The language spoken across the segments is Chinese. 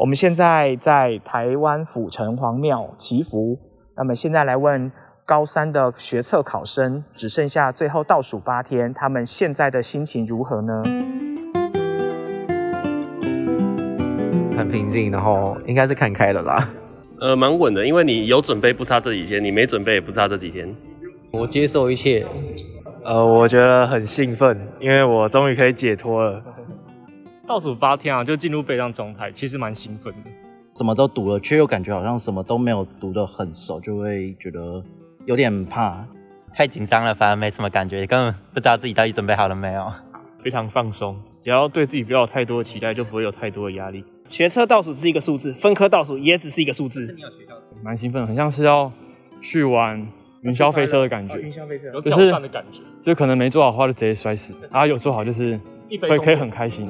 我们现在在台湾府城隍庙祈福。那么现在来问高三的学测考生，只剩下最后倒数八天，他们现在的心情如何呢？很平静，然后应该是看开了啦。呃，蛮稳的，因为你有准备不差这几天，你没准备也不差这几天。我接受一切。呃，我觉得很兴奋，因为我终于可以解脱了。倒数八天啊，就进入备战状态，其实蛮兴奋的。什么都读了，却又感觉好像什么都没有读得很熟，就会觉得有点怕。太紧张了，反而没什么感觉，根本不知道自己到底准备好了没有。非常放松，只要对自己不要有太多的期待，就不会有太多的压力。学车倒数是一个数字，分科倒数也只是一个数字。蛮兴奋，很像是要去玩云霄飞车的感觉，云霄飞车有挑战的感觉，就可能没做好的话就直接摔死，然后有做好就是会可以很开心。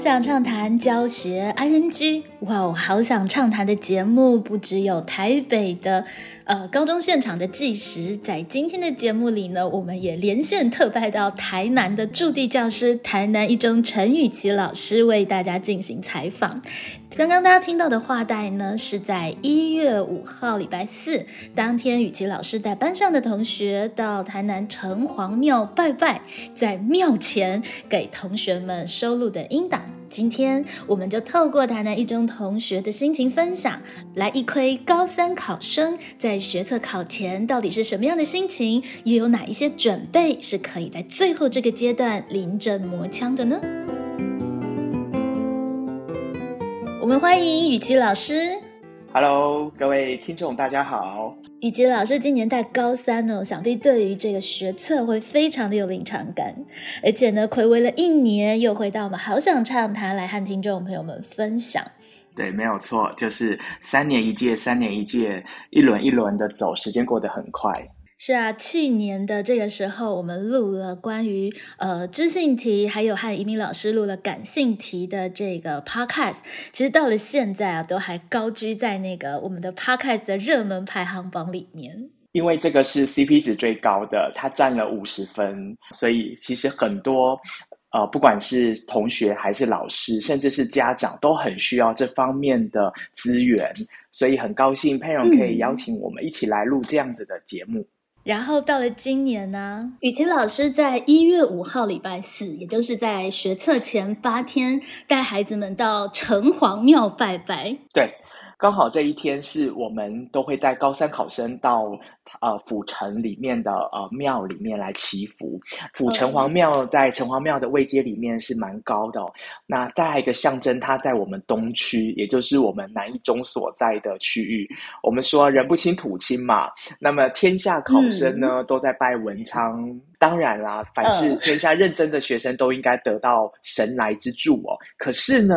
好想畅谈教学 ING，哇哦！好想畅谈的节目不只有台北的呃高中现场的计时，在今天的节目里呢，我们也连线特派到台南的驻地教师台南一中陈雨琪老师为大家进行采访。刚刚大家听到的话带呢，是在一月五号礼拜四当天，雨琪老师带班上的同学到台南城隍庙拜拜，在庙前给同学们收录的音档。今天我们就透过台南一中同学的心情分享，来一窥高三考生在学测考前到底是什么样的心情，又有哪一些准备是可以在最后这个阶段临阵磨枪的呢？我们欢迎雨琪老师。Hello，各位听众，大家好。以及老师今年带高三呢，想必对于这个学测会非常的有临场感，而且呢，暌违了一年，又回到我们好想畅谈来和听众朋友们分享。对，没有错，就是三年一届，三年一届，一轮一轮的走，时间过得很快。是啊，去年的这个时候，我们录了关于呃知性题，还有和移民老师录了感性题的这个 podcast。其实到了现在啊，都还高居在那个我们的 podcast 的热门排行榜里面。因为这个是 CP 值最高的，它占了五十分，所以其实很多呃，不管是同学还是老师，甚至是家长，都很需要这方面的资源。所以很高兴佩蓉可以邀请我们一起来录这样子的节目。然后到了今年呢，雨晴老师在一月五号礼拜四，也就是在学测前八天，带孩子们到城隍庙拜拜。对，刚好这一天是我们都会带高三考生到呃府城里面的呃庙里面来祈福。府城隍庙在城隍庙的位阶里面是蛮高的、哦。那再一个象征，它在我们东区，也就是我们南一中所在的区域。我们说人不亲土亲嘛，那么天下考生呢、嗯、都在拜文昌。当然啦，凡是天下认真的学生都应该得到神来之助哦。可是呢，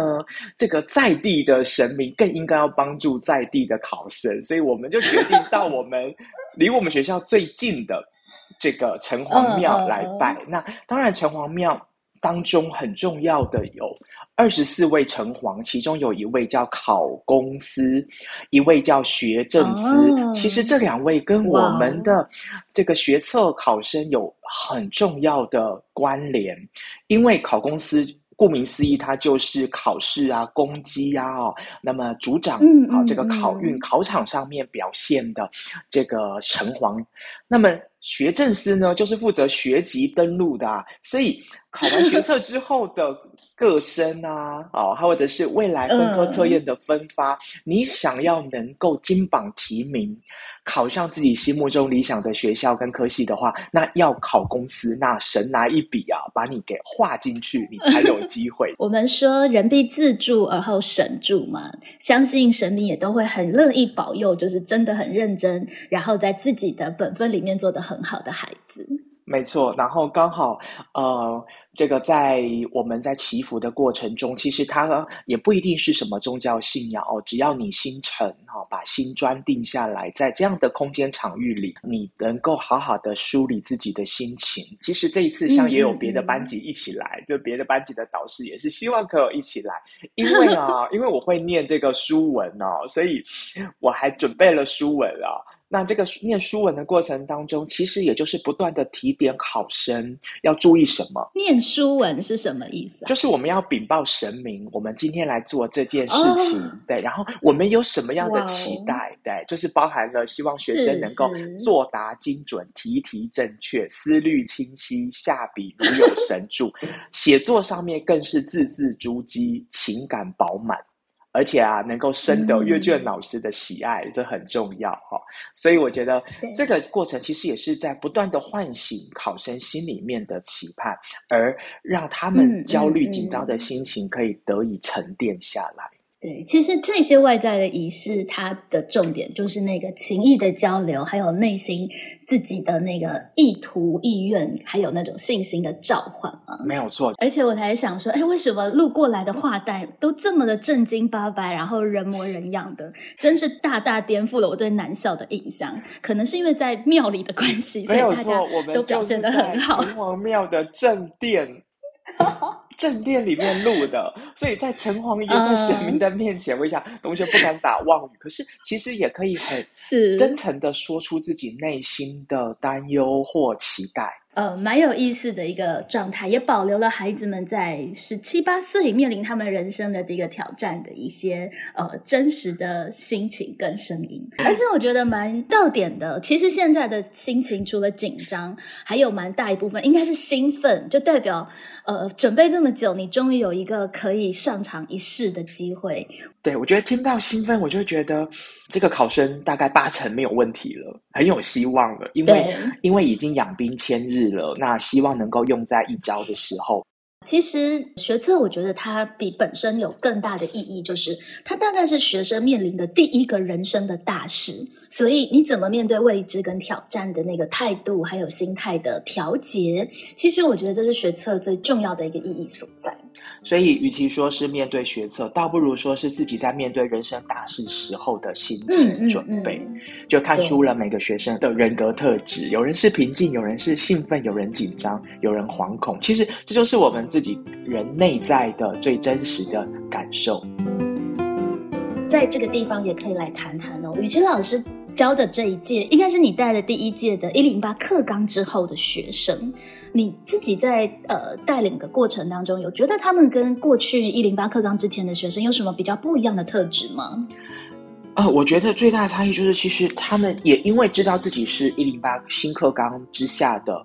这个在地的神明更应该要帮助在地的考生，所以我们就决定到我们离我们学校最近的这个城隍庙来拜。那当然，城隍庙当中很重要的有。二十四位城隍，其中有一位叫考公司，一位叫学政司。哦、其实这两位跟我们的这个学测考生有很重要的关联，因为考公司。顾名思义，它就是考试啊、攻击啊哦。那么组长嗯啊，这个考运考场上面表现的这个城隍，那么学政司呢，就是负责学籍登录的、啊。所以考完学测之后的各生啊，哦，或者是未来分科测验的分发，你想要能够金榜题名，考上自己心目中理想的学校跟科系的话，那要考公司，那神拿一笔啊，把你给画进去，你才有机会。我们说人必自助而后神助嘛，相信神明也都会很乐意保佑，就是真的很认真，然后在自己的本分里面做得很好的孩子。没错，然后刚好呃。这个在我们在祈福的过程中，其实它也不一定是什么宗教信仰哦，只要你心诚哈、哦，把心专定下来，在这样的空间场域里，你能够好好的梳理自己的心情。其实这一次像也有别的班级一起来，嗯、就别的班级的导师也是希望可以一起来，因为啊，因为我会念这个书文哦，所以我还准备了书文啊。那这个念书文的过程当中，其实也就是不断的提点考生要注意什么。念书文是什么意思、啊？就是我们要禀报神明，我们今天来做这件事情，哦、对，然后我们有什么样的期待，对，就是包含了希望学生能够作答精准、题题正确、思虑清晰、下笔如有神助，写作上面更是字字珠玑、情感饱满。而且啊，能够深得阅卷老师的喜爱，这很重要哈。所以我觉得这个过程其实也是在不断的唤醒考生心里面的期盼，而让他们焦虑紧张的心情可以得以沉淀下来。对，其实这些外在的仪式，它的重点就是那个情谊的交流，还有内心自己的那个意图、意愿，还有那种信心的召唤嘛。没有错。而且我才想说，哎，为什么路过来的画带都这么的正经八百，然后人模人样的，真是大大颠覆了我对南校的印象。可能是因为在庙里的关系，所以大家都表现得很好。城隍庙的正殿。正殿里面录的，所以在城隍爷在神明的面前，我想同学不敢打妄语，可是其实也可以很是真诚的说出自己内心的担忧或期待。呃，蛮有意思的一个状态，也保留了孩子们在十七八岁面临他们人生的这个挑战的一些呃真实的心情跟声音，而且我觉得蛮到点的。其实现在的心情除了紧张，还有蛮大一部分应该是兴奋，就代表呃准备这么久，你终于有一个可以上场一试的机会。对，我觉得听到兴奋，我就觉得这个考生大概八成没有问题了，很有希望了，因为因为已经养兵千日了，那希望能够用在一招的时候。其实学测，我觉得它比本身有更大的意义，就是它大概是学生面临的第一个人生的大事，所以你怎么面对未知跟挑战的那个态度，还有心态的调节，其实我觉得这是学测最重要的一个意义所在。所以，与其说是面对学测，倒不如说是自己在面对人生大事时候的心情准备，嗯嗯嗯、就看出了每个学生的人格特质。有人是平静，有人是兴奋，有人紧张，有人惶恐。其实，这就是我们自己人内在的最真实的感受。在这个地方，也可以来谈谈哦，雨晴老师。教的这一届应该是你带的第一届的一零八课纲之后的学生，你自己在呃带领的过程当中，有觉得他们跟过去一零八课纲之前的学生有什么比较不一样的特质吗？呃，我觉得最大的差异就是，其实他们也因为知道自己是一零八新课纲之下的。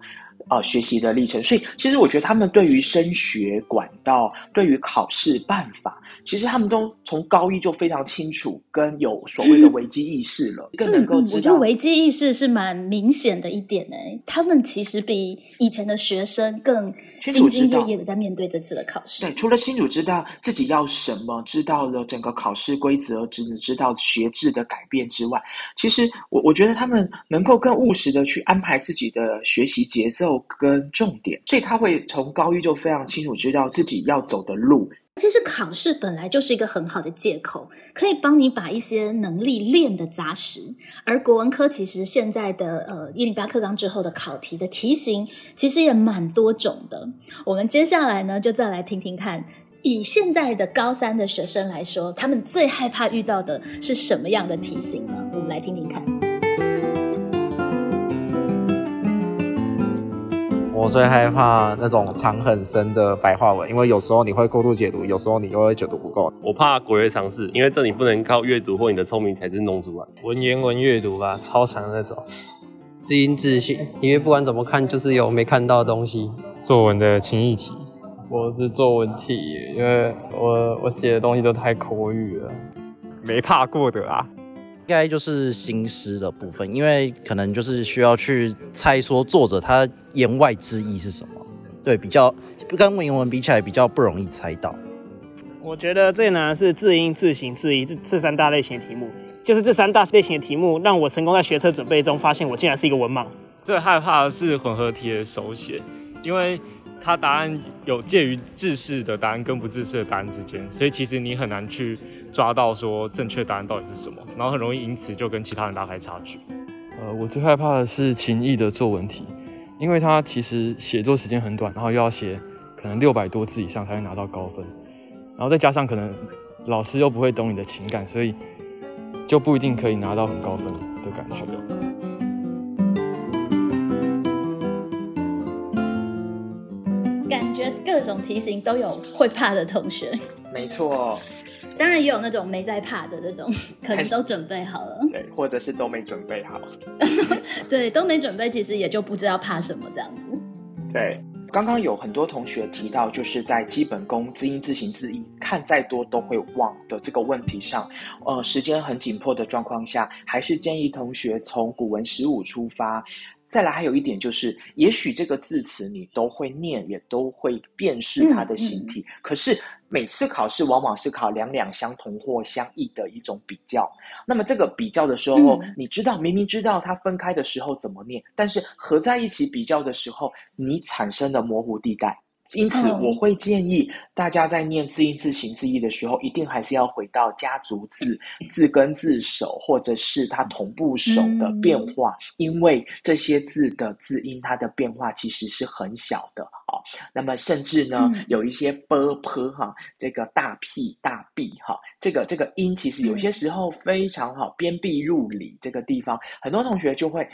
呃，学习的历程，所以其实我觉得他们对于升学管道、对于考试办法，其实他们都从高一就非常清楚，跟有所谓的危机意识了，更能够知道。我觉得危机意识是蛮明显的一点诶，他们其实比以前的学生更兢兢业业的在面对这次的考试。对，除了清楚知道自己要什么，知道了整个考试规则，只知道学制的改变之外，其实我我觉得他们能够更务实的去安排自己的学习节奏。跟重点，所以他会从高一就非常清楚知道自己要走的路。其实考试本来就是一个很好的借口，可以帮你把一些能力练得扎实。而国文科其实现在的呃一零八课纲之后的考题的题型，其实也蛮多种的。我们接下来呢，就再来听听看，以现在的高三的学生来说，他们最害怕遇到的是什么样的题型呢？我们来听听看。我最害怕那种藏很深的白话文，因为有时候你会过度解读，有时候你又会解读不够。我怕国学常识，因为这你不能靠阅读或你的聪明才智弄出来。文言文阅读吧，超长的那种。字音字形，因为不管怎么看，就是有没看到的东西。作文的情意题，我是作文题，因为我我写的东西都太口语了，没怕过的啊。应该就是新诗的部分，因为可能就是需要去猜说作者他言外之意是什么。对，比较跟文言文比起来，比较不容易猜到。我觉得最难的是字音、字形、字义这这三大类型的题目，就是这三大类型的题目让我成功在学测准备中发现我竟然是一个文盲。最害怕的是混合题的手写，因为它答案有介于制式的答案跟不制式的答案之间，所以其实你很难去抓到说正确答案到底是什么，然后很容易因此就跟其他人拉开差距。呃，我最害怕的是情意的作文题，因为它其实写作时间很短，然后又要写可能六百多字以上才会拿到高分，然后再加上可能老师又不会懂你的情感，所以就不一定可以拿到很高分的感觉。感觉各种题型都有会怕的同学，没错，当然也有那种没在怕的这种，可能都准备好了。对，或者是都没准备好。对，都没准备，其实也就不知道怕什么这样子。对，刚刚有很多同学提到，就是在基本功字音、字形、字义，看再多都会忘的这个问题上，呃，时间很紧迫的状况下，还是建议同学从古文十五出发。再来，还有一点就是，也许这个字词你都会念，也都会辨识它的形体，可是每次考试往往是考两两相同或相异的一种比较。那么这个比较的时候，你知道明明知道它分开的时候怎么念，但是合在一起比较的时候，你产生的模糊地带。因此，我会建议大家在念字音、字形、字义的时候，一定还是要回到家族字、字根、字首，或者是它同步首的变化，因为这些字的字音它的变化其实是很小的啊。那么，甚至呢，有一些 b p 哈，这个大 p 大 b 哈，这个这个音其实有些时候非常好，边壁入里这个地方，很多同学就会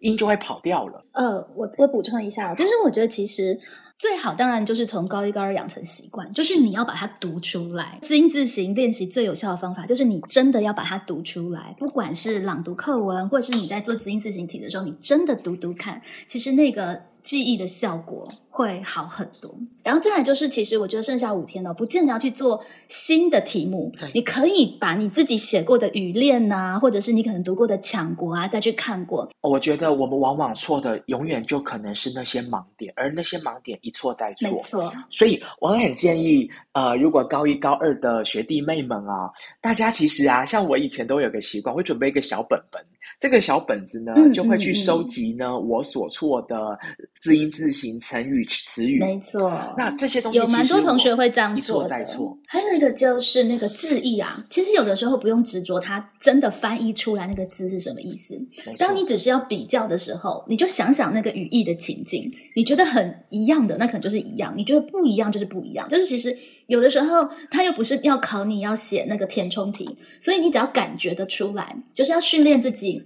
音就会跑掉了。呃，我我补充一下，就是我觉得其实。最好当然就是从高一高二养成习惯，就是你要把它读出来。字音字形练习最有效的方法，就是你真的要把它读出来。不管是朗读课文，或者是你在做字音字形题的时候，你真的读读看，其实那个记忆的效果。会好很多，然后再来就是，其实我觉得剩下五天了，不见得要去做新的题目。你可以把你自己写过的语练呐，或者是你可能读过的强国啊，再去看过。我觉得我们往往错的，永远就可能是那些盲点，而那些盲点一错再错。没错。所以我很建议，呃，如果高一高二的学弟妹们啊，大家其实啊，像我以前都有个习惯，会准备一个小本本。这个小本子呢，就会去收集呢我所错的字音字形、成语。词语没错，那这些东西有蛮多同学会这样做的。还有一个就是那个字义啊，其实有的时候不用执着它真的翻译出来那个字是什么意思。当你只是要比较的时候，你就想想那个语义的情境，你觉得很一样的，那可能就是一样；你觉得不一样，就是不一样。就是其实有的时候，它又不是要考你要写那个填充题，所以你只要感觉得出来，就是要训练自己。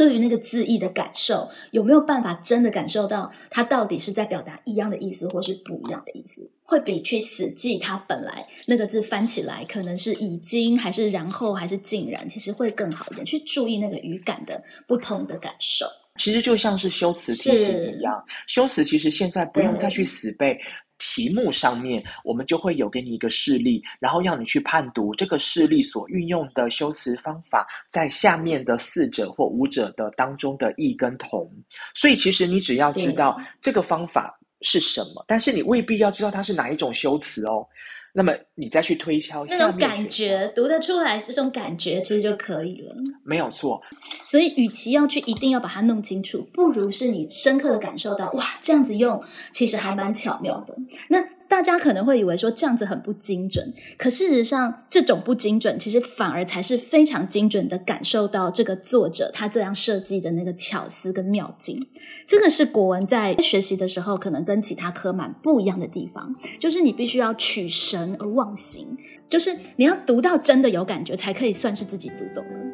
对于那个字义的感受，有没有办法真的感受到它到底是在表达一样的意思，或是不一样的意思？会比去死记它本来那个字翻起来可能是已经，还是然后，还是竟然，其实会更好一点。去注意那个语感的不同的感受。其实就像是修辞题型一样，修辞其实现在不用再去死背。题目上面，我们就会有给你一个示例，然后要你去判读这个示例所运用的修辞方法，在下面的四者或五者的当中的异跟同。所以，其实你只要知道这个方法是什么，但是你未必要知道它是哪一种修辞哦。那么你再去推敲那种感觉，读得出来是这种感觉，其实就可以了。没有错。所以，与其要去一定要把它弄清楚，不如是你深刻的感受到，哇，这样子用其实还蛮巧妙的。那。大家可能会以为说这样子很不精准，可事实上，这种不精准其实反而才是非常精准的感受到这个作者他这样设计的那个巧思跟妙境。这个是国文在学习的时候可能跟其他科蛮不一样的地方，就是你必须要取神而忘形，就是你要读到真的有感觉，才可以算是自己读懂了。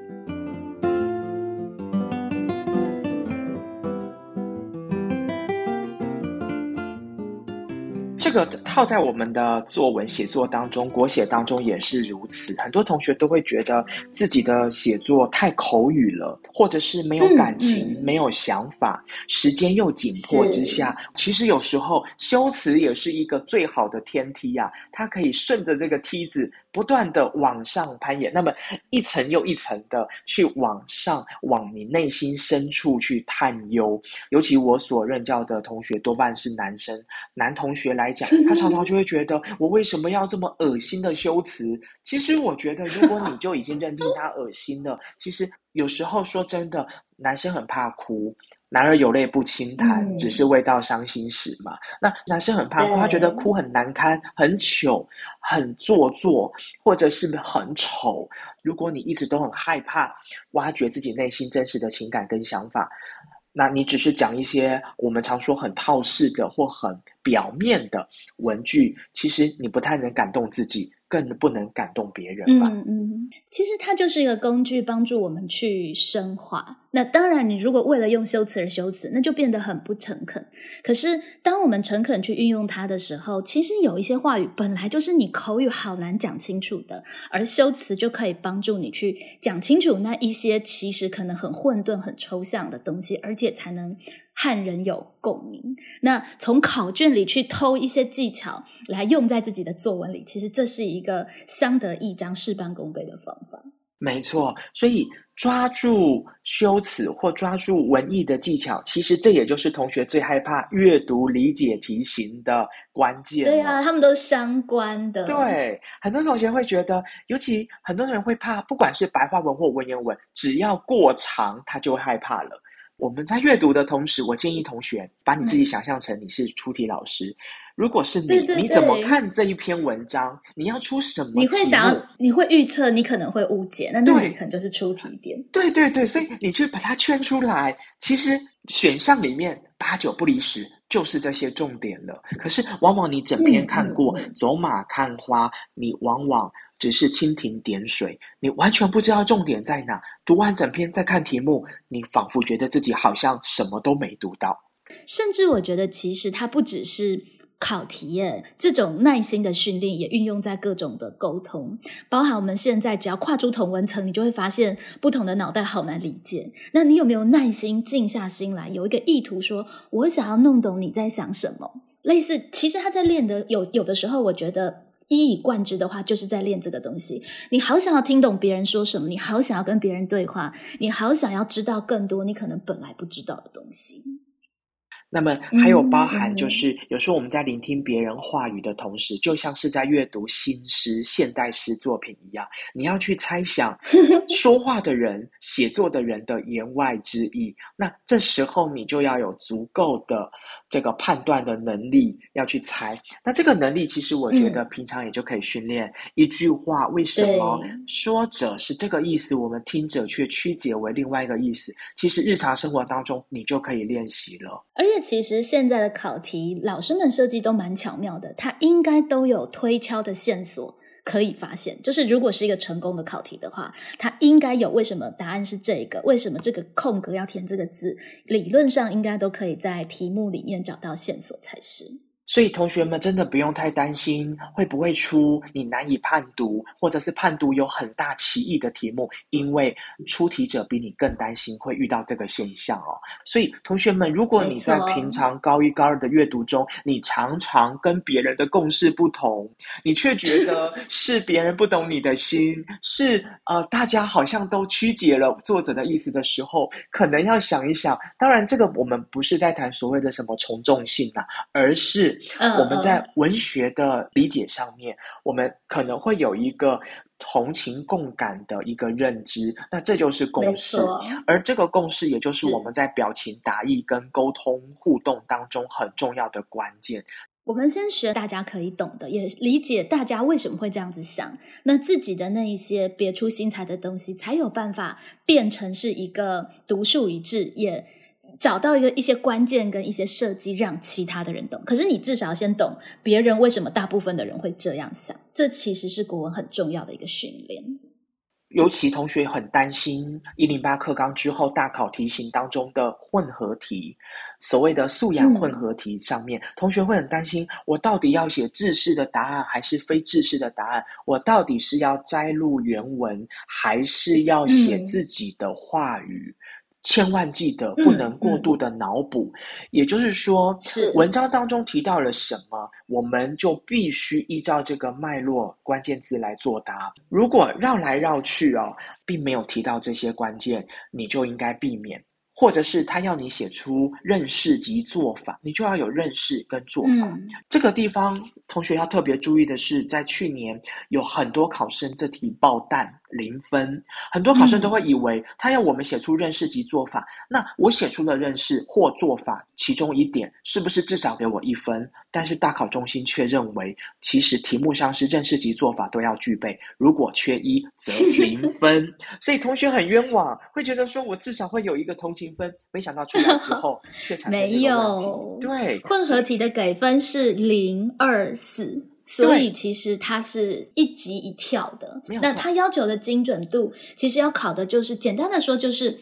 个套在我们的作文写作当中，国写当中也是如此。很多同学都会觉得自己的写作太口语了，或者是没有感情、没有想法，时间又紧迫之下，其实有时候修辞也是一个最好的天梯呀。它可以顺着这个梯子。不断的往上攀岩，那么一层又一层的去往上，往你内心深处去探幽。尤其我所任教的同学多半是男生，男同学来讲，他常常就会觉得，我为什么要这么恶心的修辞？其实我觉得，如果你就已经认定他恶心了，其实有时候说真的，男生很怕哭。男儿有泪不轻弹，只是未到伤心时嘛。那男生很怕哭，他觉得哭很难堪、很糗、很做作，或者是很丑。如果你一直都很害怕挖掘自己内心真实的情感跟想法，那你只是讲一些我们常说很套式的或很表面的文具，其实你不太能感动自己，更不能感动别人吧。嗯嗯，其实它就是一个工具，帮助我们去深化。那当然，你如果为了用修辞而修辞，那就变得很不诚恳。可是，当我们诚恳去运用它的时候，其实有一些话语本来就是你口语好难讲清楚的，而修辞就可以帮助你去讲清楚那一些其实可能很混沌、很抽象的东西，而且才能和人有共鸣。那从考卷里去偷一些技巧来用在自己的作文里，其实这是一个相得益彰、事半功倍的方法。没错，所以抓住修辞或抓住文艺的技巧，其实这也就是同学最害怕阅读理解题型的关键。对啊，他们都相关的。对，很多同学会觉得，尤其很多人会怕，不管是白话文或文言文，只要过长，他就会害怕了。我们在阅读的同时，我建议同学把你自己想象成你是出题老师。如果是你，对对你怎么看这一篇文章？你要出什么？你会想要，你会预测，你可能会误解，那那对你可能就是出题点。对对对，所以你去把它圈出来，其实选项里面八九不离十就是这些重点了。可是往往你整篇看过，走马看花，你往往只是蜻蜓点水，你完全不知道重点在哪。读完整篇再看题目，你仿佛觉得自己好像什么都没读到。甚至我觉得，其实它不只是考题耶，这种耐心的训练也运用在各种的沟通，包含我们现在只要跨出同文层，你就会发现不同的脑袋好难理解。那你有没有耐心静下心来，有一个意图说，我想要弄懂你在想什么？类似，其实他在练的有有的时候，我觉得。一以贯之的话，就是在练这个东西。你好想要听懂别人说什么，你好想要跟别人对话，你好想要知道更多你可能本来不知道的东西。那么还有包含就是，有时候我们在聆听别人话语的同时，就像是在阅读新诗、现代诗作品一样，你要去猜想 说话的人、写作的人的言外之意。那这时候你就要有足够的这个判断的能力，要去猜。那这个能力，其实我觉得平常也就可以训练。一句话为什么说者是这个意思，我们听者却曲解为另外一个意思？其实日常生活当中，你就可以练习了。而且其实现在的考题，老师们设计都蛮巧妙的，它应该都有推敲的线索可以发现。就是如果是一个成功的考题的话，它应该有为什么答案是这个，为什么这个空格要填这个字，理论上应该都可以在题目里面找到线索才是。所以同学们真的不用太担心会不会出你难以判读，或者是判读有很大歧义的题目，因为出题者比你更担心会遇到这个现象哦。所以同学们，如果你在平常高一、高二的阅读中，你常常跟别人的共识不同，你却觉得 是别人不懂你的心，是呃大家好像都曲解了作者的意思的时候，可能要想一想。当然，这个我们不是在谈所谓的什么从众性啊，而是嗯我们在文学的理解上面，我们可能会有一个同情共感的一个认知，那这就是共识。而这个共识，也就是是我们在表情达意跟沟通互动当中很重要的关键。我们先学大家可以懂的，也理解大家为什么会这样子想。那自己的那一些别出心裁的东西，才有办法变成是一个独树一帜，也找到一个一些关键跟一些设计，让其他的人懂。可是你至少要先懂别人为什么大部分的人会这样想，这其实是国文很重要的一个训练。尤其同学很担心一零八课纲之后大考题型当中的混合题，所谓的素养混合题上面，同学会很担心，我到底要写制式的答案还是非制式的答案？我到底是要摘录原文，还是要写嗯自己的话语？千万记得不能过度的脑补，也就是说，是文章当中提到了什么，我们就必须依照这个脉络关键字来作答。如果绕来绕去哦，并没有提到这些关键，你就应该避免。或者是他要你写出认识及做法，你就要有认识跟做法。嗯这个地方，同学要特别注意的是，在去年有很多考生这题爆弹零分，很多考生都会以为他要我们写出认识及做法，那我写出了认识或做法其中一点，是不是至少给我一分？但是大考中心却认为，其实题目上是认识及做法都要具备，如果缺一则零分。所以同学很冤枉，会觉得说我至少会有一个同情分，没想到出来之后却没有，对，混合题的给分是零二四。所以其实它是一级一跳的。那它要求的精准度，其实要考的就是简单的说，就是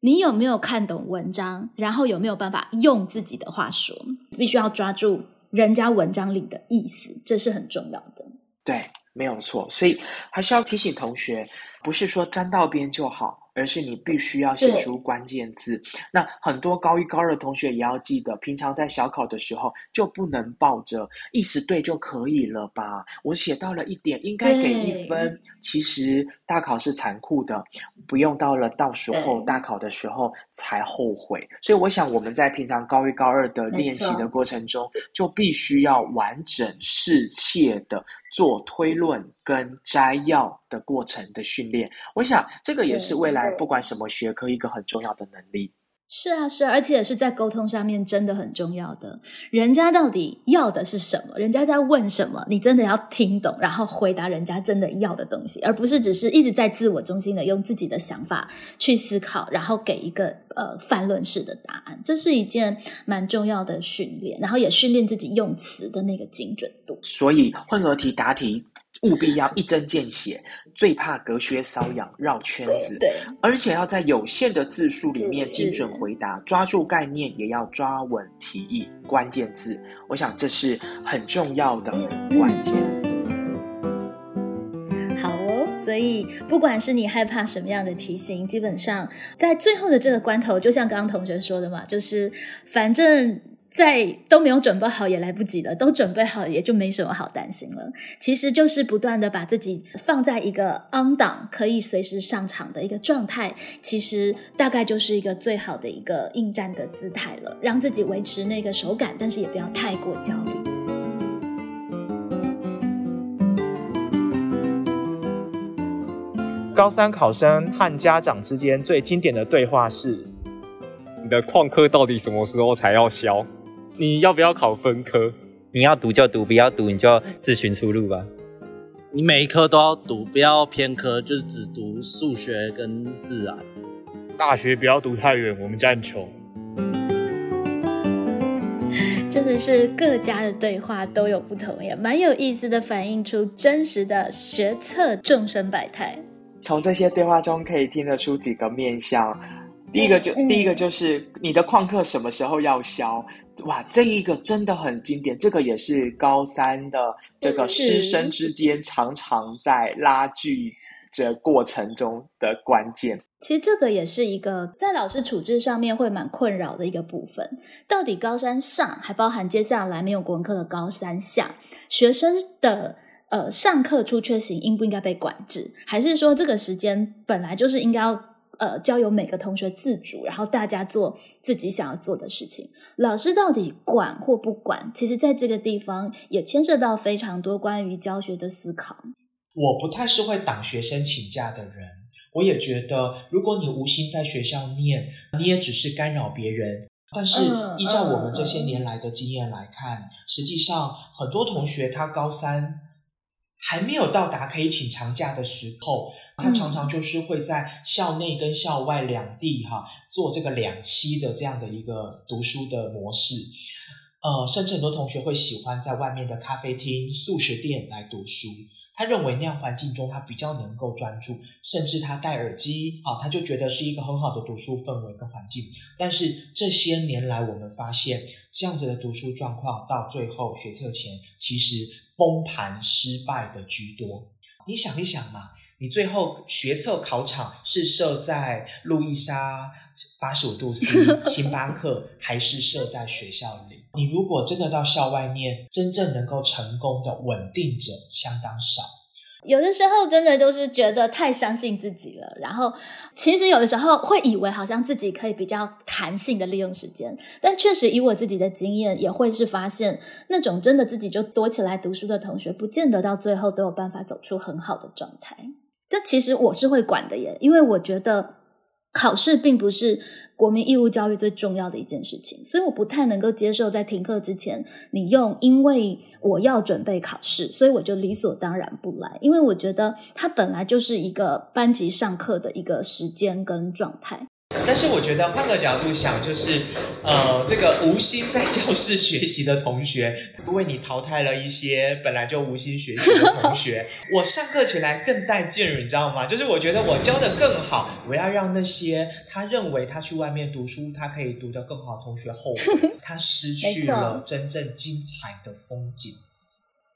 你有没有看懂文章，然后有没有办法用自己的话说，必须要抓住人家文章里的意思，这是很重要的。对，没有错。所以还是要提醒同学，不是说沾到边就好。而是你必须要写出关键字。那很多高一高二的同学也要记得，平常在小考的时候就不能抱着意思对就可以了吧？我写到了一点，应该给一分。其实大考是残酷的，不用到了到时候大考的时候才后悔。所以我想我们在平常高一高二的练习的过程中，就必须要完整适切的做推论跟摘要的过程的训练。我想这个也是未来。不管什么学科，一个很重要的能力是啊，是啊，而且是在沟通上面真的很重要的。人家到底要的是什么？人家在问什么？你真的要听懂，然后回答人家真的要的东西，而不是只是一直在自我中心的用自己的想法去思考，然后给一个呃泛论式的答案。这是一件蛮重要的训练，然后也训练自己用词的那个精准度。所以混合题答题。务必要一针见血，最怕隔靴搔痒、绕圈子。对，而且要在有限的字数里面精准回答，抓住概念，也要抓稳题意、关键字。我想这是很重要的关键。好哦，所以不管是你害怕什么样的题型，基本上在最后的这个关头，就像刚刚同学说的嘛，就是反正。在都没有准备好也来不及了，都准备好也就没什么好担心了。其实就是不断的把自己放在一个 on 档，可以随时上场的一个状态，其实大概就是一个最好的一个应战的姿态了。让自己维持那个手感，但是也不要太过焦虑。高三考生和家长之间最经典的对话是：你的旷课到底什么时候才要消？你要不要考分科？你要读就读，不要读你就自寻出路吧。你每一科都要读，不要偏科，就是只读数学跟自然。大学不要读太远，我们家很穷。真的是各家的对话都有不同，也蛮有意思的，反映出真实的学测众生百态。从这些对话中可以听得出几个面相。第一个就第一个就是你的旷课什么时候要消？哇，这一个真的很经典，这个也是高三的这个师生之间常常在拉锯这过程中的关键。其实这个也是一个在老师处置上面会蛮困扰的一个部分。到底高三上还包含接下来没有国文课的高三下，学生的呃上课出缺勤应不应该被管制？还是说这个时间本来就是应该要？呃，交由每个同学自主，然后大家做自己想要做的事情。老师到底管或不管？其实，在这个地方也牵涉到非常多关于教学的思考。我不太是会挡学生请假的人，我也觉得，如果你无心在学校念，你也只是干扰别人。但是，依照我们这些年来的经验来看，实际上很多同学他高三。还没有到达可以请长假的时候，他常常就是会在校内跟校外两地哈做这个两期的这样的一个读书的模式，呃，甚至很多同学会喜欢在外面的咖啡厅、素食店来读书。他认为那样环境中他比较能够专注，甚至他戴耳机啊，他就觉得是一个很好的读书氛围跟环境。但是这些年来，我们发现这样子的读书状况到最后学测前其实。崩盘失败的居多，你想一想嘛，你最后学测考场是设在路易莎八十五度 C 星巴克，还是设在学校里？你如果真的到校外念，真正能够成功的稳定者相当少。有的时候真的就是觉得太相信自己了，然后其实有的时候会以为好像自己可以比较弹性的利用时间，但确实以我自己的经验，也会是发现那种真的自己就躲起来读书的同学，不见得到最后都有办法走出很好的状态。这其实我是会管的耶，因为我觉得。考试并不是国民义务教育最重要的一件事情，所以我不太能够接受在停课之前，你用因为我要准备考试，所以我就理所当然不来。因为我觉得它本来就是一个班级上课的一个时间跟状态。但是我觉得换个角度想，就是呃，这个无心在教室学习的同学，为你淘汰了一些本来就无心学习的同学。我上课起来更带劲，你知道吗？就是我觉得我教的更好，我要让那些他认为他去外面读书他可以读得更好的同学后悔，他失去了真正精彩的风景。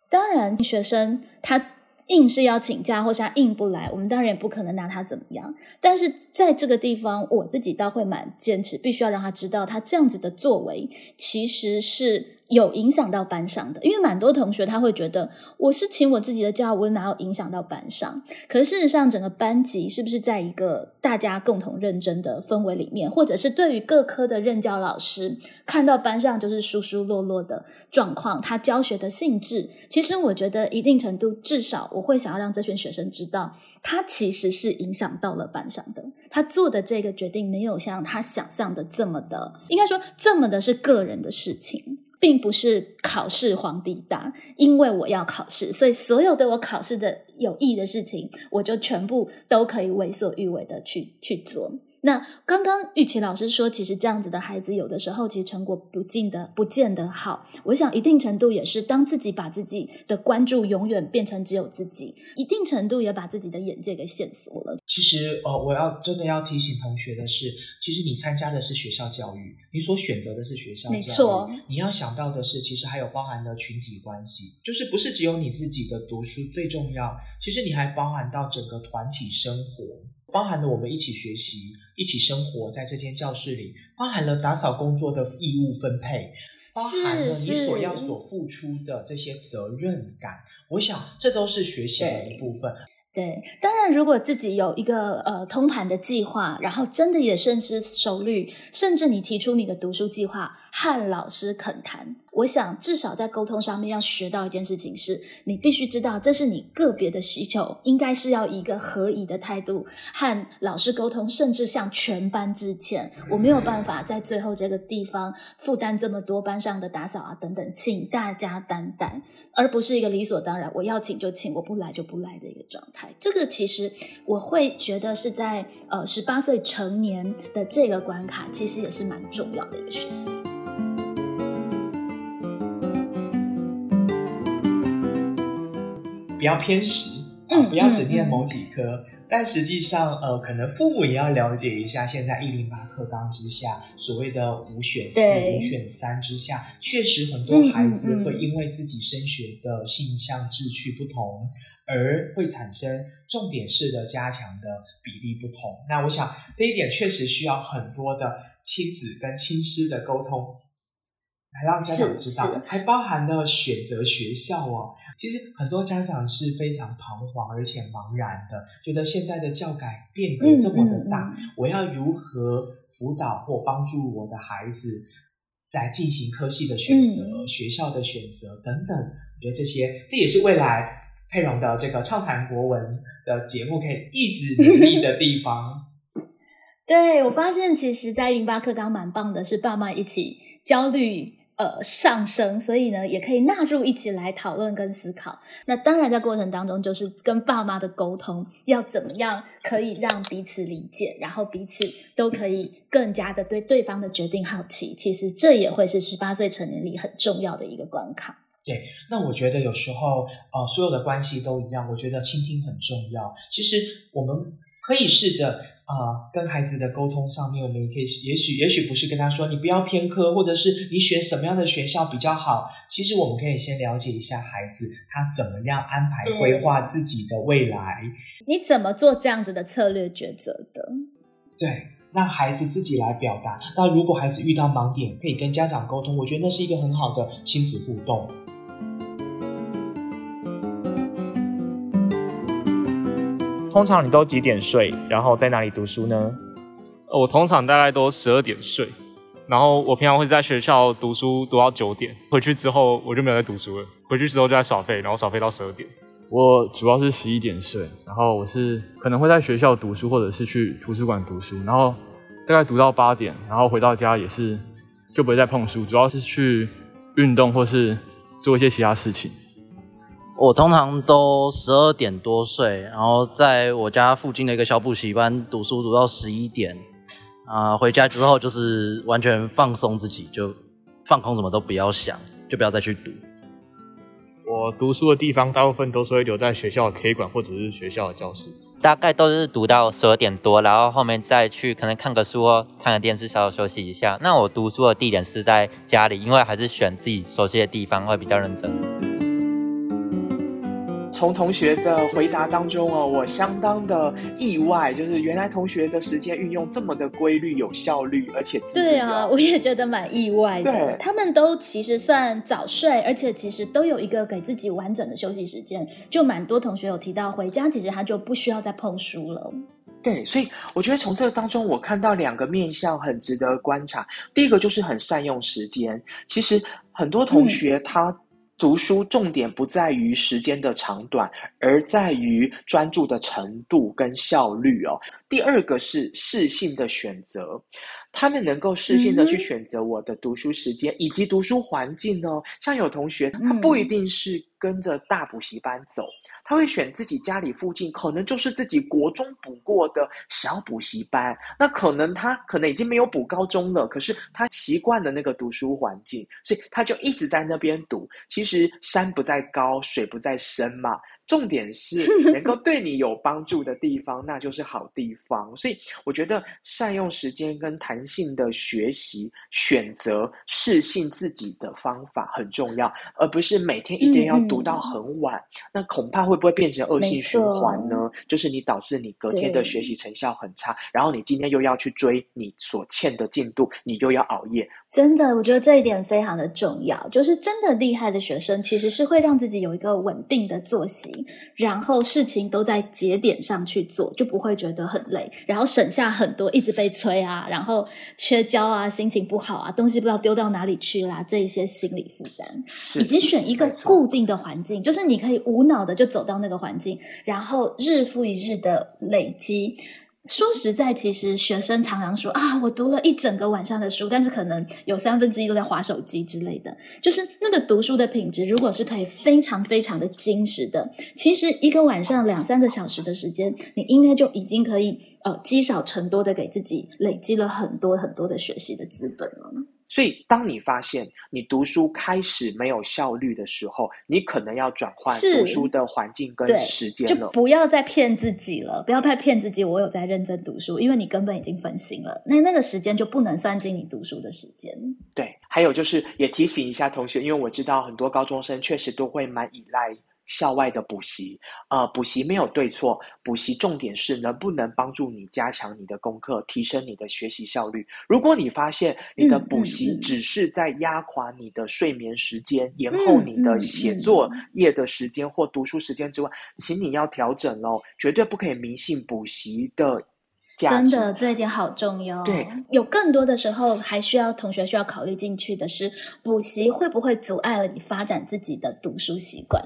当然，学生他。硬是要请假，或是他硬不来，我们当然也不可能拿他怎么样。但是在这个地方，我自己倒会蛮坚持，必须要让他知道，他这样子的作为其实是。有影响到班上的，因为蛮多同学他会觉得我是请我自己的假，我哪有影响到班上？可事实上，整个班级是不是在一个大家共同认真的氛围里面，或者是对于各科的任教老师看到班上就是疏疏落落的状况，他教学的性质，其实我觉得一定程度，至少我会想要让这群学生知道，他其实是影响到了班上的，他做的这个决定没有像他想象的这么的，应该说这么的是个人的事情。并不是考试皇帝大，因为我要考试，所以所有对我考试的有益的事情，我就全部都可以为所欲为的去去做。那刚刚玉琪老师说，其实这样子的孩子，有的时候其实成果不尽的不见得好。我想一定程度也是，当自己把自己的关注永远变成只有自己，一定程度也把自己的眼界给限缩了。其实，呃，我要真的要提醒同学的是，其实你参加的是学校教育，你所选择的是学校教育。没错，你要想到的是，其实还有包含了群体关系，就是不是只有你自己的读书最重要，其实你还包含到整个团体生活。包含了我们一起学习、一起生活在这间教室里，包含了打扫工作的义务分配，包含了你所要所付出的这些责任感。我想，这都是学习的一部分。对，当然，如果自己有一个呃通盘的计划，然后真的也深思熟虑，甚至你提出你的读书计划。和老师恳谈，我想至少在沟通上面要学到一件事情，是你必须知道这是你个别的需求，应该是要以一个合宜的态度和老师沟通，甚至向全班致歉。我没有办法在最后这个地方负担这么多班上的打扫啊等等，请大家担待，而不是一个理所当然，我要请就请，我不来就不来的一个状态。这个其实我会觉得是在呃十八岁成年的这个关卡，其实也是蛮重要的一个学习。不要偏食，不要只念某几科。但实际上，呃，可能父母也要了解一下，现在一零八课纲之下，所谓的五选四、五选三之下，确实很多孩子会因为自己升学的性向志趣不同，而会产生重点式的加强的比例不同。那我想这一点确实需要很多的亲子跟亲师的沟通。来让家长知道，还包含了选择学校哦。其实很多家长是非常彷徨而且茫然的，觉得现在的教改变革这么的大，我要如何辅导或帮助我的孩子来进行科系的选择、学校的选择等等？我觉得这些，这也是未来佩蓉的这个畅谈国文的节目可以一直努力的地方。对我发现，其实，在零八课纲蛮棒的，是爸妈一起焦虑。呃，上升，所以呢，也可以纳入一起来讨论跟思考。那当然，在过程当中，就是跟爸妈的沟通，要怎么样可以让彼此理解，然后彼此都可以更加的对对方的决定好奇。其实这也会是十八岁成年礼很重要的一个关卡。对，那我觉得有时候，呃，所有的关系都一样。我觉得倾听很重要。其实我们可以试着。啊，跟孩子的沟通上面，我们也可以，也许也许不是跟他说你不要偏科，或者是你选什么样的学校比较好。其实我们可以先了解一下孩子他怎么样安排规划自己的未来。你怎么做这样子的策略抉择的？对，让孩子自己来表达。那如果孩子遇到盲点，可以跟家长沟通。我觉得那是一个很好的亲子互动。通常你都几点睡？然后在哪里读书呢？我通常大概都十二点睡，然后我平常会在学校读书读到九点，回去之后我就没有在读书了。回去之后就在耍废，然后耍废到十二点。我主要是十一点睡，然后我是可能会在学校读书，或者是去图书馆读书，然后大概读到八点，然后回到家也是就不会再碰书，主要是去运动或是做一些其他事情。我通常都十二点多睡，然后在我家附近的一个小补习班读书，读到十一点，啊、回家之后就是完全放松自己，就放空，什么都不要想，就不要再去读。我读书的地方大部分都是会留在学校的 K 馆或者是学校的教室。大概都是读到十二点多，然后后面再去可能看个书或看个电视，稍稍休息一下。那我读书的地点是在家里，因为还是选自己熟悉的地方会比较认真。从同学的回答当中哦，我相当的意外，就是原来同学的时间运用这么的规律、有效率，而且对啊，我也觉得蛮意外的对。他们都其实算早睡，而且其实都有一个给自己完整的休息时间。就蛮多同学有提到，回家其实他就不需要再碰书了。对，所以我觉得从这个当中，我看到两个面向很值得观察。第一个就是很善用时间，其实很多同学他读书重点不在于时间的长短，而在于专注的程度跟效率哦。第二个是适性的选择，他们能够适性的去选择我的读书时间、以及读书环境哦。像有同学，他不一定是跟着大补习班走，他会选自己家里附近，可能就是自己国中补过的小补习班。那可能他可能已经没有补高中了，可是他习惯了那个读书环境，所以他就一直在那边读。其实山不在高，水不在深嘛。重点是 能够对你有帮助的地方，那就是好地方。所以我觉得善用时间跟弹性的学习，选择适性自己的方法很重要，而不是每天一定要读到很晚。那恐怕会不会变成恶性循环呢？就是你导致你隔天的学习成效很差，然后你今天又要去追你所欠的进度，你又要熬夜。真的，我觉得这一点非常的重要。就是真的厉害的学生，其实是会让自己有一个稳定的作息，然后事情都在节点上去做，就不会觉得很累，然后省下很多一直被催啊，然后缺交啊，心情不好啊，东西不知道丢到哪里去啦，这一些心理负担，以及选一个固定的环境，就是你可以无脑的就走到那个环境，然后日复一日的累积。说实在，其实学生常常说啊，我读了一整个晚上的书，但是可能有三分之一都在划手机之类的。就是那个读书的品质，如果是可以非常非常的精实的，其实一个晚上两三个小时的时间，你应该就已经可以呃积少成多的给自己累积了很多很多的学习的资本了。所以，当你发现你读书开始没有效率的时候，你可能要转换是读书的环境跟对时间了。就不要再骗自己了，不要再骗自己。我有在认真读书，因为你根本已经分心了，那那个时间就不能算进你读书的时间。对，还有就是也提醒一下同学，因为我知道很多高中生确实都会蛮依赖校外的补习。呃，补习没有对错，补习重点是能不能帮助你加强你的功课，提升你的学习效率。如果你发现你的补习只是在压垮你的睡眠时间，延后你的写作业的时间或读书时间之外，请你要调整喽，绝对不可以迷信补习的。真的，这一点好重要。对，有更多的时候还需要同学需要考虑进去的是，补习会不会阻碍了你发展自己的读书习惯？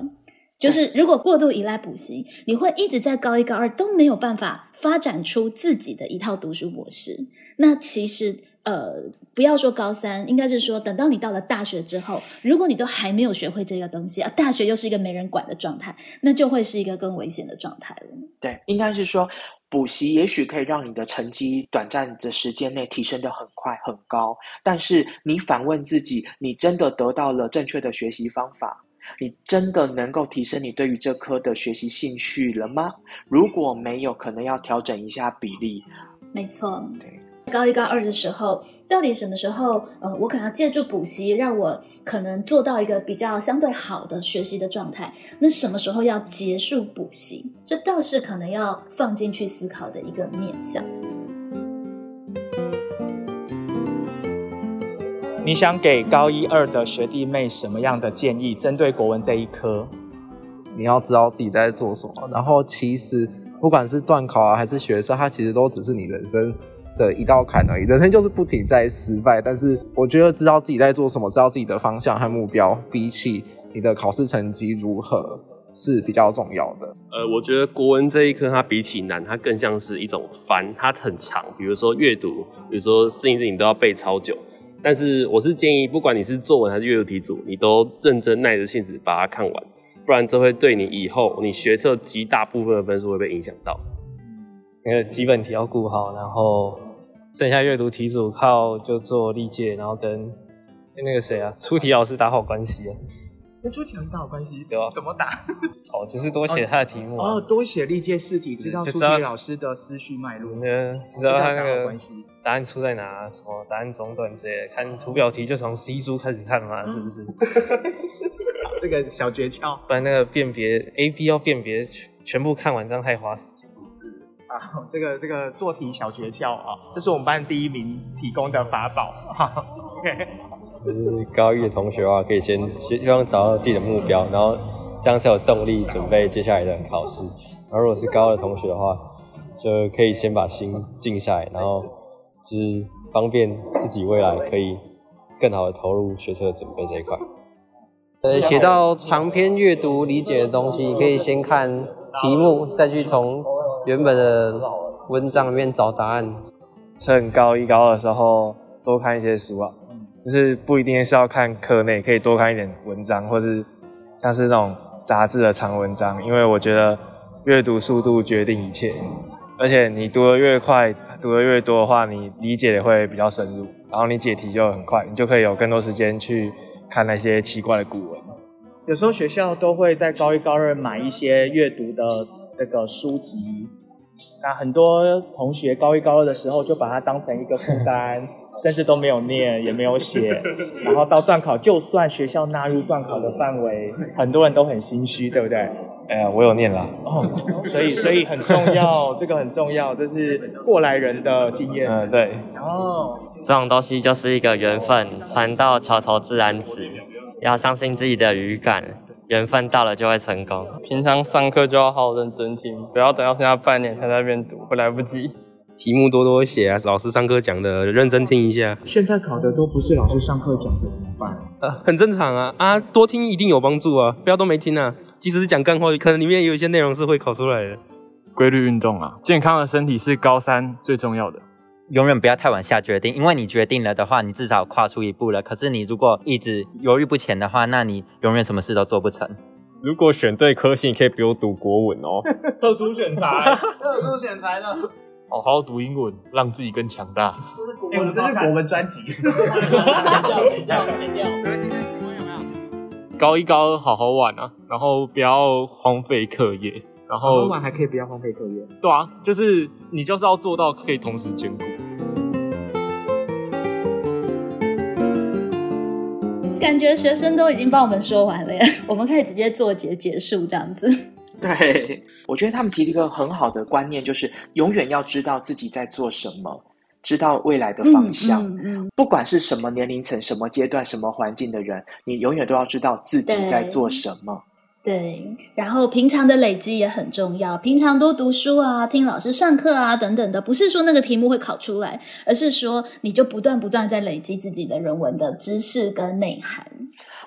就是如果过度依赖补习，你会一直在高一高二都没有办法发展出自己的一套读书模式。那其实呃，不要说高三，应该是说等到你到了大学之后，如果你都还没有学会这个东西啊，大学又是一个没人管的状态，那就会是一个更危险的状态了。对，应该是说补习也许可以让你的成绩短暂的时间内提升的很快很高，但是你反问自己，你真的得到了正确的学习方法？你真的能够提升你对于这科的学习兴趣了吗？如果没有，可能要调整一下比例。没错，高一高二的时候，到底什么时候，呃，我可能要借助补习，让我可能做到一个比较相对好的学习的状态。那什么时候要结束补习？这倒是可能要放进去思考的一个面向。你想给高一二的学弟妹什么样的建议？针对国文这一科，你要知道自己在做什么。然后其实不管是段考啊，还是学测，它其实都只是你人生的一道坎而已。人生就是不停在失败，但是我觉得知道自己在做什么，知道自己的方向和目标，比起你的考试成绩如何是比较重要的。呃，我觉得国文这一科它比起难，它更像是一种翻，它很长。比如说阅读，比如说字音字形都要背超久。但是我是建议，不管你是作文还是阅读题组，你都认真耐着性子把它看完，不然这会对你以后你学测极大部分的分数会被影响到。那个基本题要顾好，然后剩下阅读题组靠就做历届，然后跟那个谁啊出题老师打好关系啊。跟出题老师打好关系，对啊，怎么打？哦，就是多写他的题目啊哦，多写历届试题，知道出题就知道老师的思绪脉络，嗯，知道他那个。答案出在哪，什么答案中短之类的，看图表题就从 C 书开始看嘛，是不是？这个小诀窍不然那个辨别 A、B 要辨别全全部看完，这样太花时间。啊，这个这个做题小诀窍啊，这是我们班第一名提供的法宝。OK，就是高一的同学的话，可以先希希望找到自己的目标，然后这样才有动力准备接下来的考试。然后如果是高二的同学的话，就可以先把心静下来，然后就是方便自己未来可以更好的投入学测的准备这一块。呃，写到长篇阅读理解的东西，你可以先看题目，再去从原本的文章里面找答案。趁高一高二的时候多看一些书啊，就是不一定是要看课内，可以多看一点文章，或是像是那种杂志的长文章，因为我觉得阅读速度决定一切，而且你读得越快，读得越多的话，你理解的会比较深入，然后你解题就很快，你就可以有更多时间去看那些奇怪的古文。有时候学校都会在高一高二买一些阅读的这个书籍，那很多同学高一高二的时候就把它当成一个负担，甚至都没有念也没有写，然后到段考，就算学校纳入段考的范围，很多人都很心虚，对不对？哎呀，我有念啦。哦，所以所以很重要，这个很重要，这是过来人的经验。嗯，对。哦，这种东西就是一个缘分，船到桥头自然直，要相信自己的语感，缘分到了就会成功。平常上课就要好好认真听，不要等到剩下半年才在那边读，会来不及。题目多多写啊，老师上课讲的认真听一下，现在考的都不是老师上课讲的，怎么办？呃，很正常啊啊，多听一定有帮助啊，不要都没听啊。即使是讲干货，可能里面有一些内容是会考出来的。规律运动啊，健康的身体是高三最重要的。永远不要太晚下决定，因为你决定了的话，你至少跨出一步了。可是你如果一直犹豫不前的话，那你永远什么事都做不成。如果选对科系，你可以不用读国文哦。特殊选材，特殊选材的。好好读英文，让自己更强大。哎，我们这是国文专辑。高一高二好好玩啊，然后不要荒废课业，然好好后玩还可以不要荒废课业。对啊，就是你就是要做到可以同时兼顾。感觉学生都已经帮我们说完了耶，我们可以直接做结结束这样子。对，我觉得他们提了一个很好的观念，就是永远要知道自己在做什么，知道未来的方向。嗯嗯嗯不管是什么年龄层、什么阶段、什么环境的人，你永远都要知道自己在做什么。对，然后平常的累积也很重要，平常多读书啊，听老师上课啊，等等的，不是说那个题目会考出来，而是说你就不断不断在累积自己的人文的知识跟内涵。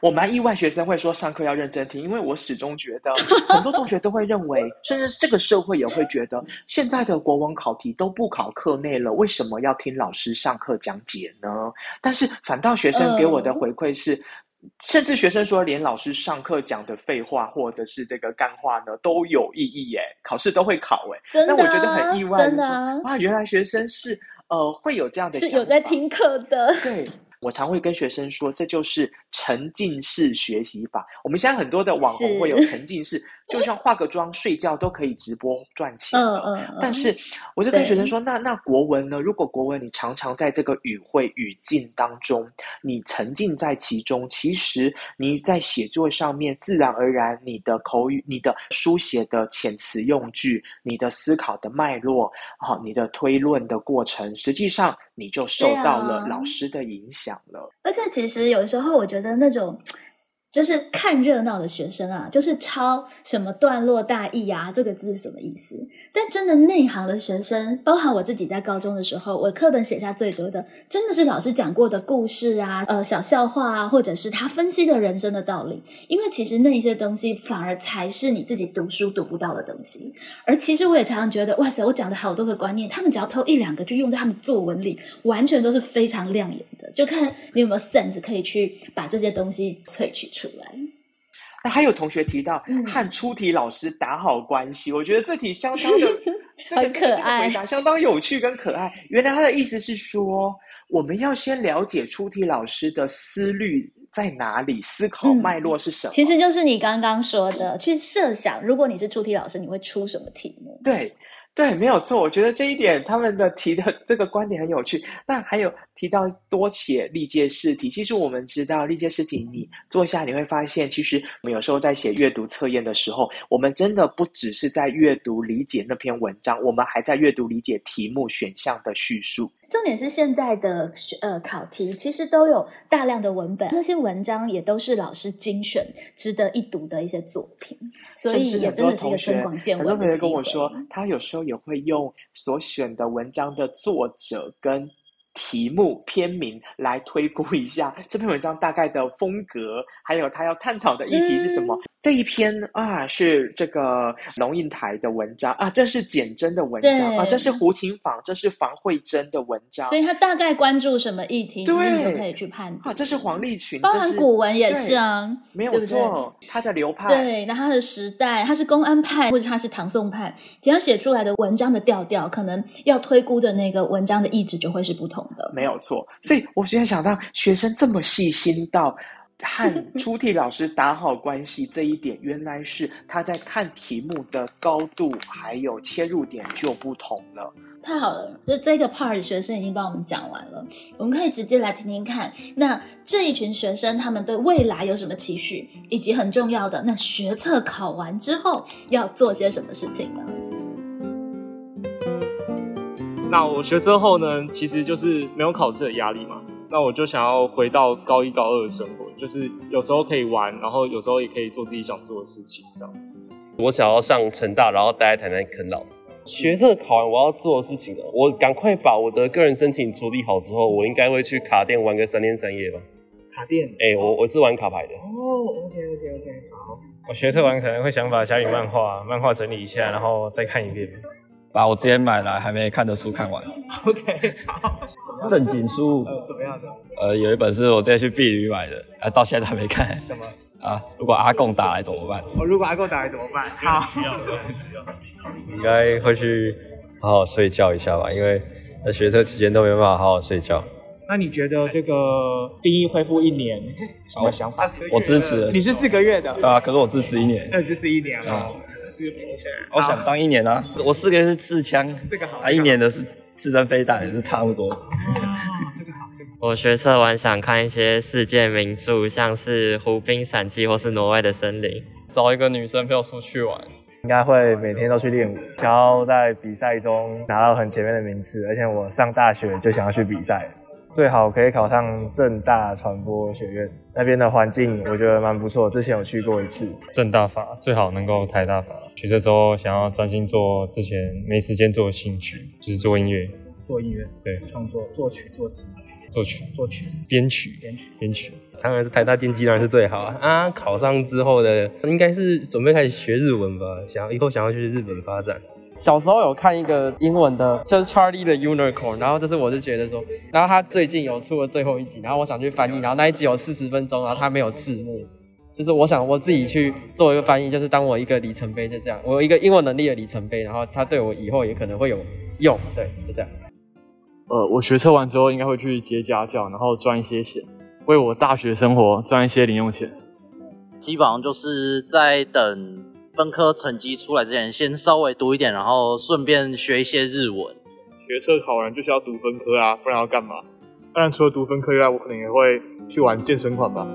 我蛮意外，学生会说上课要认真听，因为我始终觉得很多同学都会认为，甚至这个社会也会觉得，现在的国文考题都不考课内了，为什么要听老师上课讲解呢？但是反倒学生给我的回馈是。甚至学生说，连老师上课讲的废话或者是这个干话呢，都有意义耶，考试都会考哎。真的啊那我觉得很意外，真的啊哇，原来学生是呃会有这样的是有在听课的，对。我常会跟学生说，这就是沉浸式学习法。我们现在很多的网红会有沉浸式，就像化个妆、睡觉都可以直播赚钱了。嗯嗯嗯但是我就跟对学生说，那那国文呢？如果国文你常常在这个语汇语境当中，你沉浸在其中，其实你在写作上面自然而然，你的口语、你的书写的遣词用句、你的思考的脉络，好、你的推论的过程，实际上你就受到了老师的影响了。而且其实有时候我觉得那种就是看热闹的学生啊，就是抄什么段落大意啊，这个字什么意思？但真的内行的学生，包含我自己在高中的时候，我课本写下最多的，真的是老师讲过的故事啊，呃，小笑话啊，或者是他分析的人生的道理。因为其实那一些东西反而才是你自己读书读不到的东西。而其实我也常常觉得，哇塞，我讲的好多的观念，他们只要偷一两个就用在他们作文里，完全都是非常亮眼的。就看你有没有 sense 可以去把这些东西萃取出来。那还有同学提到嗯和出题老师打好关系，我觉得这题相当的 很可爱这个回答相当有趣跟可爱。原来他的意思是说，我们要先了解出题老师的思虑在哪里，思考脉络是什么。其实就是你刚刚说的，去设想，如果你是出题老师，你会出什么题目？对对，没有错。我觉得这一点他们的提的这个观点很有趣。那还有提到多写历届试题，其实我们知道历届试题，你做一下你会发现，其实我们有时候在写阅读测验的时候，我们真的不只是在阅读理解那篇文章，我们还在阅读理解题目选项的叙述。重点是现在的呃考题其实都有大量的文本，那些文章也都是老师精选、值得一读的一些作品，所以很也真的是一个增广见很多同学。跟我说，他有时候也会用所选的文章的作者跟题目、篇名来推估一下这篇文章大概的风格，还有他要探讨的议题是什么。这一篇啊是这个龙应台的文章啊，这是简真的文章啊，对这是胡琴坊，这是房慧珍的文章所以他大概关注什么议题，你对就可以去判断啊，断。这是黄立群，包含古文也是啊，没有错，他的流派对，那他的时代，他是公安派或者他是唐宋派，只要写出来的文章的调调，可能要推估的那个文章的意志就会是不同的。没有错，所以我现在想到学生这么细心到和出题老师打好关系这一点，原来是他在看题目的高度还有切入点就不同了。太好了，就这个 part 学生已经帮我们讲完了，我们可以直接来听听看，那这一群学生他们对未来有什么期许，以及很重要的，那学测考完之后要做些什么事情呢？那我学车后呢，其实就是没有考试的压力嘛。那我就想要回到高一高二的生活，就是有时候可以玩，然后有时候也可以做自己想做的事情，这样子。我想要上成大，然后待在台南啃老。学测考完我要做的事情呢，我赶快把我的个人申请处理好之后，我应该会去卡店玩个三天三夜吧。卡店哎、我我是玩卡牌的。哦，OK OK OK，好。我学测完可能会想把小雨漫画漫画整理一下，然后再看一遍。把我之前买来还没看的书看完。OK，好。正经书，呃，什么样的？呃，有一本是我之前去碧旅买的，啊，到现在还没看。什么？啊，如果阿贡打来怎么办？我、如果阿贡打来怎么办？好，应该会去好好睡觉一下吧，因为在学车期间都没办法好好睡觉。那你觉得这个兵役恢复一年，什么想法？我支持。你是四个月的，对啊，可是我支持一年。那支持一年啊。嗯。支持我想当一年啊，我四个月是刺枪，这个好啊，一年的是刺针飞弹，也是差不多。我学测完想看一些世界名著，像是《湖滨散记》或是《挪威的森林》。找一个女生陪我出去玩，应该会每天都去练舞，想要在比赛中拿到很前面的名次，而且我上大学就想要去比赛，最好可以考上正大传播学院那边的环境，我觉得蛮不错，之前有去过一次。正大法最好能够台大法。学这之后想要专心做之前没时间做的兴趣，就是做音乐，做音乐，对，创作、作曲、作词、作曲、作曲、编曲、编曲、编曲。当然是台大电机当然是最好啊！啊，考上之后的应该是准备开始学日文吧，想要以后想要去日本发展。小时候有看一个英文的，就是 Charlie 的 Unicorn，然后就是我就觉得说，然后他最近有出了最后一集，然后我想去翻译，然后那一集有四十分钟，然后他没有字幕，就是我想我自己去做一个翻译，就是当我一个里程碑，就这样，我有一个英文能力的里程碑，然后他对我以后也可能会有用，对，就这样。呃，我学车完之后应该会去接家教，然后赚一些钱，为我大学生活赚一些零用钱。基本上就是在等分科成绩出来之前，先稍微读一点，然后顺便学一些日文。学测考完就是要读分科啊，不然要干嘛？当然除了读分科以外，我可能也会去玩健身款吧。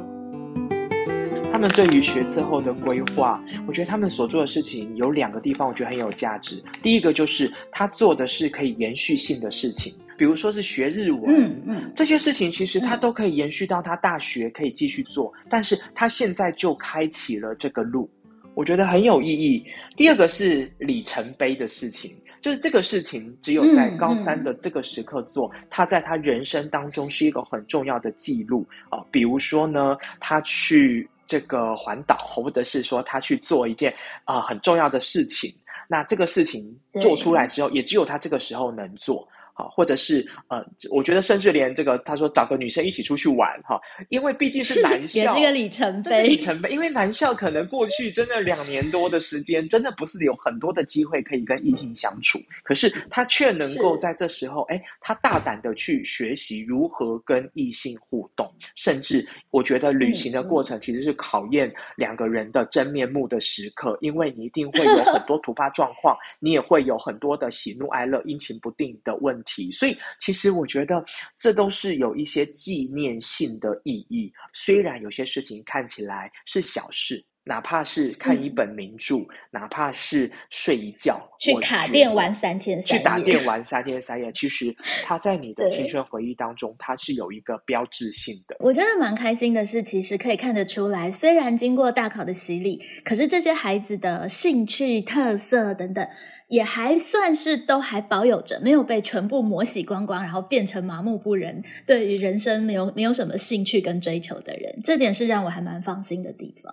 他们对于学测后的规划，我觉得他们所做的事情有两个地方，我觉得很有价值。第一个就是他做的是可以延续性的事情，比如说是学日文，嗯嗯，这些事情其实他都可以延续到他大学可以继续做，但是他现在就开启了这个路，我觉得很有意义。第二个是里程碑的事情。就是这个事情，只有在高三的这个时刻做，他在他人生当中是一个很重要的记录啊、呃。比如说呢，他去这个环岛，或者是说他去做一件啊、呃、很重要的事情，那这个事情做出来之后，也只有他这个时候能做。好，或者是呃，我觉得甚至连这个他说找个女生一起出去玩哈，因为毕竟是男校，也是一个里程碑。里程碑，因为男校可能过去真的两年多的时间，真的不是有很多的机会可以跟异性相处，可是他却能够在这时候，哎，他大胆的去学习如何跟异性互动，甚至我觉得旅行的过程其实是考验两个人的真面目的时刻，因为你一定会有很多突发状况，你也会有很多的喜怒哀乐、阴晴不定的问题，所以其实我觉得这都是有一些纪念性的意义。虽然有些事情看起来是小事。哪怕是看一本名著，哪怕是睡一觉，去卡店玩三天三夜，去打电玩三天三夜，其实它在你的青春回忆当中，它是有一个标志性的。我觉得蛮开心的是，其实可以看得出来，虽然经过大考的洗礼，可是这些孩子的兴趣、特色等等，也还算是都还保有着，没有被全部磨洗光光，然后变成麻木不仁，对于人生没有没有什么兴趣跟追求的人，这点是让我还蛮放心的地方。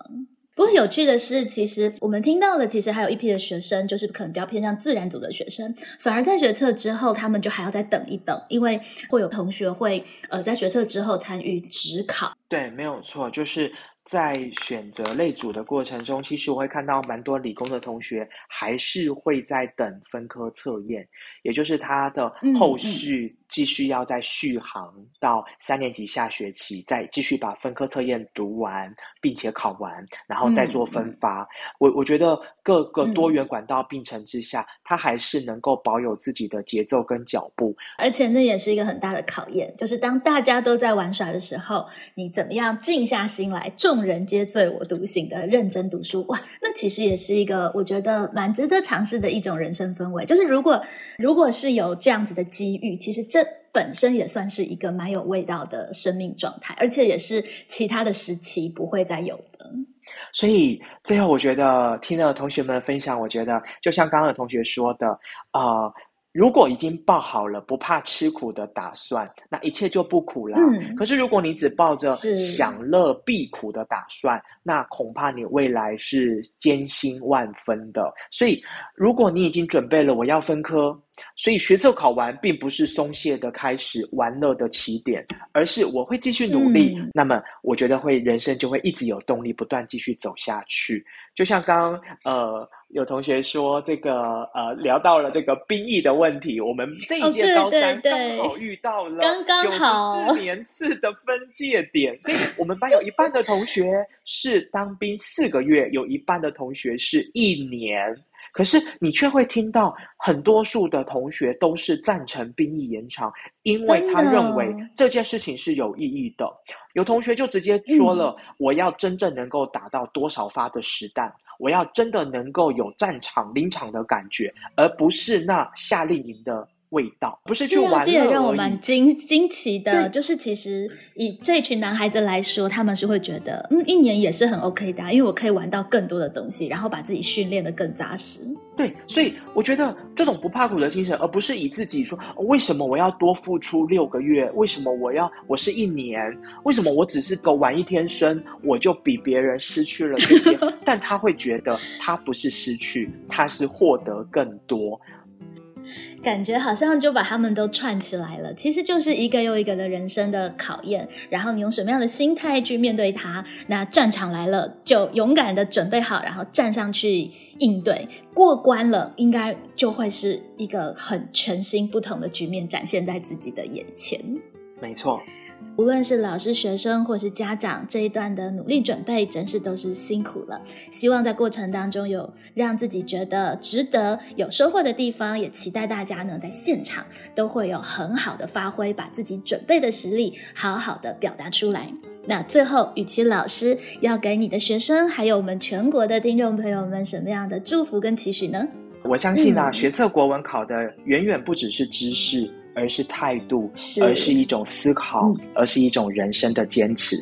不过有趣的是，其实我们听到的，其实还有一批的学生，就是可能比较偏向自然组的学生，反而在学测之后，他们就还要再等一等，因为会有同学会呃在学测之后参与职考。对，没有错，就是在选择类组的过程中，其实我会看到蛮多理工的同学还是会在等分科测验，也就是他的后续。继续要再续航到三年级下学期，再继续把分科测验读完，并且考完，然后再做分发。我我觉得各个多元管道并存之下，他还是能够保有自己的节奏跟脚步。而且那也是一个很大的考验，就是当大家都在玩耍的时候，你怎么样静下心来，众人皆醉我独醒的认真读书？哇，那其实也是一个我觉得蛮值得尝试的一种人生氛围。就是如果如果是有这样子的机遇，其实这。本身也算是一个蛮有味道的生命状态，而且也是其他的时期不会再有的。所以最后，我觉得听了同学们分享，我觉得就像刚刚有同学说的，啊，如果已经抱好了不怕吃苦的打算，那一切就不苦了。可是如果你只抱着享乐避苦的打算，那恐怕你未来是艰辛万分的。所以，如果你已经准备了，我要分科。所以学测考完并不是松懈的开始、玩乐的起点，而是我会继续努力。那么我觉得会人生就会一直有动力，不断继续走下去。就像刚刚呃有同学说这个呃聊到了这个兵役的问题，我们这一届高三刚好遇到了刚刚好四 年次的分界点，所以我们班有一半的同学是当兵四个月，有一半的同学是一年。可是你却会听到很多数的同学都是赞成兵役延长，因为他认为这件事情是有意义的。有同学就直接说了：“我要真正能够打到多少发的实弹，我要真的能够有战场临场的感觉，而不是那夏令营的。”味道不是去玩这也让我蛮惊惊奇的。就是其实以这群男孩子来说，他们是会觉得，嗯，一年也是很 OK 的，因为我可以玩到更多的东西，然后把自己训练的更扎实。对，所以我觉得这种不怕苦的精神，而不是以自己说为什么我要多付出六个月，为什么我要我是一年，为什么我只是个玩一天生，我就比别人失去了这些？但他会觉得他不是失去，他是获得更多。感觉好像就把他们都串起来了，其实就是一个又一个的人生的考验。然后你用什么样的心态去面对它？那战场来了，就勇敢的准备好，然后站上去应对，过关了，应该就会是一个很全新不同的局面展现在自己的眼前。没错。无论是老师、学生或是家长，这一段的努力准备，真是都是辛苦了。希望在过程当中有让自己觉得值得、有收获的地方，也期待大家呢在现场都会有很好的发挥，把自己准备的实力好好的表达出来。那最后，雨琦老师要给你的学生，还有我们全国的听众朋友们，什么样的祝福跟期许呢？我相信啊，学测国文考的远远不只是知识。而是态度，而是一种思考，而是一种人生的坚持。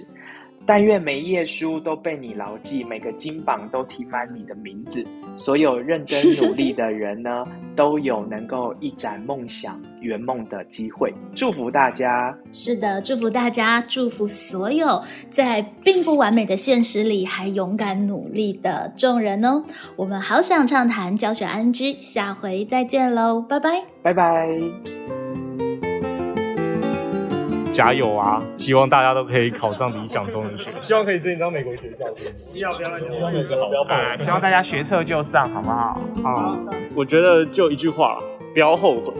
但愿每一页书都被你牢记，每个金榜都提满你的名字。所有认真努力的人呢，都有能够一展梦想、圆梦的机会。祝福大家！是的，祝福大家，祝福所有在并不完美的现实里还勇敢努力的众人哦。我们好想畅谈教学安居，下回再见喽，拜拜，拜拜。加油啊！希望大家都可以考上理想中的学校，希望可以申请到美国学校。不要不要乱讲，不要怕希望大家学测就上，好不好？啊，我觉得就一句话，不要后悔。